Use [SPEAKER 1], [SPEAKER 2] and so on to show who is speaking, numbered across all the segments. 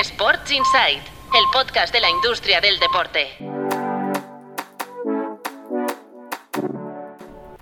[SPEAKER 1] Sports Insight, el podcast de la industria del deporte.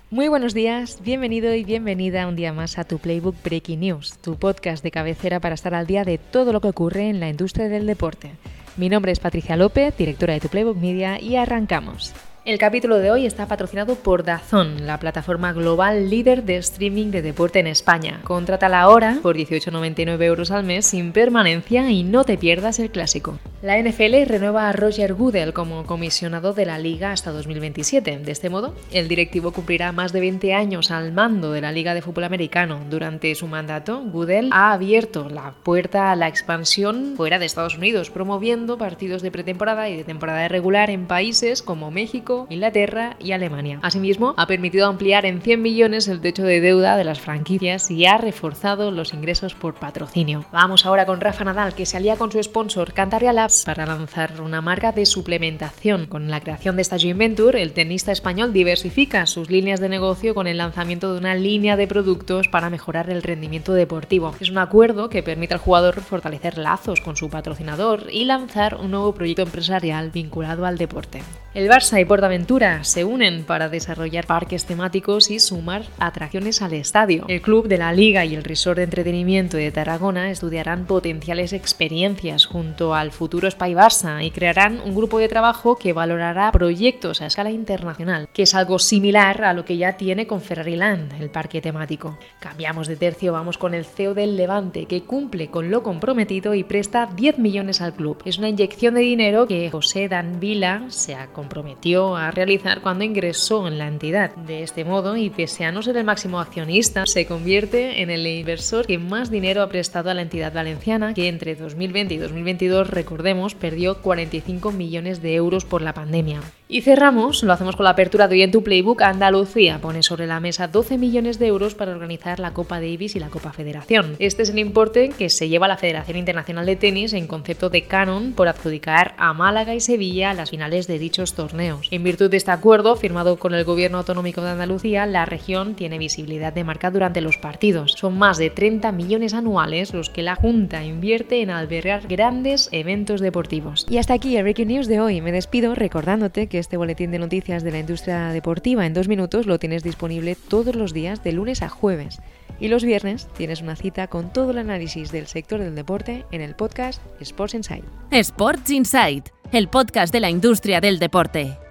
[SPEAKER 2] Muy buenos días, bienvenido y bienvenida un día más a tu Playbook Breaking News, tu podcast de cabecera para estar al día de todo lo que ocurre en la industria del deporte. Mi nombre es Patricia López, directora de tu Playbook Media, y arrancamos. El capítulo de hoy está patrocinado por Dazón, la plataforma global líder de streaming de deporte en España. Contrata ahora por 18,99 euros al mes sin permanencia y no te pierdas el clásico. La NFL renueva a Roger Goodell como comisionado de la liga hasta 2027. De este modo, el directivo cumplirá más de 20 años al mando de la Liga de Fútbol Americano. Durante su mandato, Goodell ha abierto la puerta a la expansión fuera de Estados Unidos, promoviendo partidos de pretemporada y de temporada regular en países como México, Inglaterra y Alemania. Asimismo, ha permitido ampliar en 100 millones el techo de deuda de las franquicias y ha reforzado los ingresos por patrocinio. Vamos ahora con Rafa Nadal, que se alía con su sponsor Cantabria Labs para lanzar una marca de suplementación. Con la creación de esta joint venture, el tenista español diversifica sus líneas de negocio con el lanzamiento de una línea de productos para mejorar el rendimiento deportivo. Es un acuerdo que permite al jugador fortalecer lazos con su patrocinador y lanzar un nuevo proyecto empresarial vinculado al deporte. El Barça y Portaventura se unen para desarrollar parques temáticos y sumar atracciones al estadio. El club de la Liga y el Resort de Entretenimiento de Tarragona estudiarán potenciales experiencias junto al futuro Spy Barça y crearán un grupo de trabajo que valorará proyectos a escala internacional, que es algo similar a lo que ya tiene con Ferrari Land, el parque temático. Cambiamos de tercio, vamos con el CEO del Levante, que cumple con lo comprometido y presta 10 millones al club. Es una inyección de dinero que José Dan Vila se comprometió a realizar cuando ingresó en la entidad. De este modo, y pese a no ser el máximo accionista, se convierte en el inversor que más dinero ha prestado a la entidad valenciana, que entre 2020 y 2022, recordemos, perdió 45 millones de euros por la pandemia. Y cerramos, lo hacemos con la apertura de hoy en tu Playbook, Andalucía pone sobre la mesa 12 millones de euros para organizar la Copa Davis y la Copa Federación. Este es el importe que se lleva la Federación Internacional de Tenis en concepto de canon por adjudicar a Málaga y Sevilla las finales de dichos torneos. En virtud de este acuerdo, firmado con el Gobierno Autonómico de Andalucía, la región tiene visibilidad de marca durante los partidos. Son más de 30 millones anuales los que la Junta invierte en albergar grandes eventos deportivos. Y hasta aquí el Breaking News de hoy. Me despido recordándote que este boletín de noticias de la industria deportiva en dos minutos lo tienes disponible todos los días de lunes a jueves. Y los viernes tienes una cita con todo el análisis del sector del deporte en el podcast Sports Insight.
[SPEAKER 1] Sports Insight, el podcast de la industria del deporte.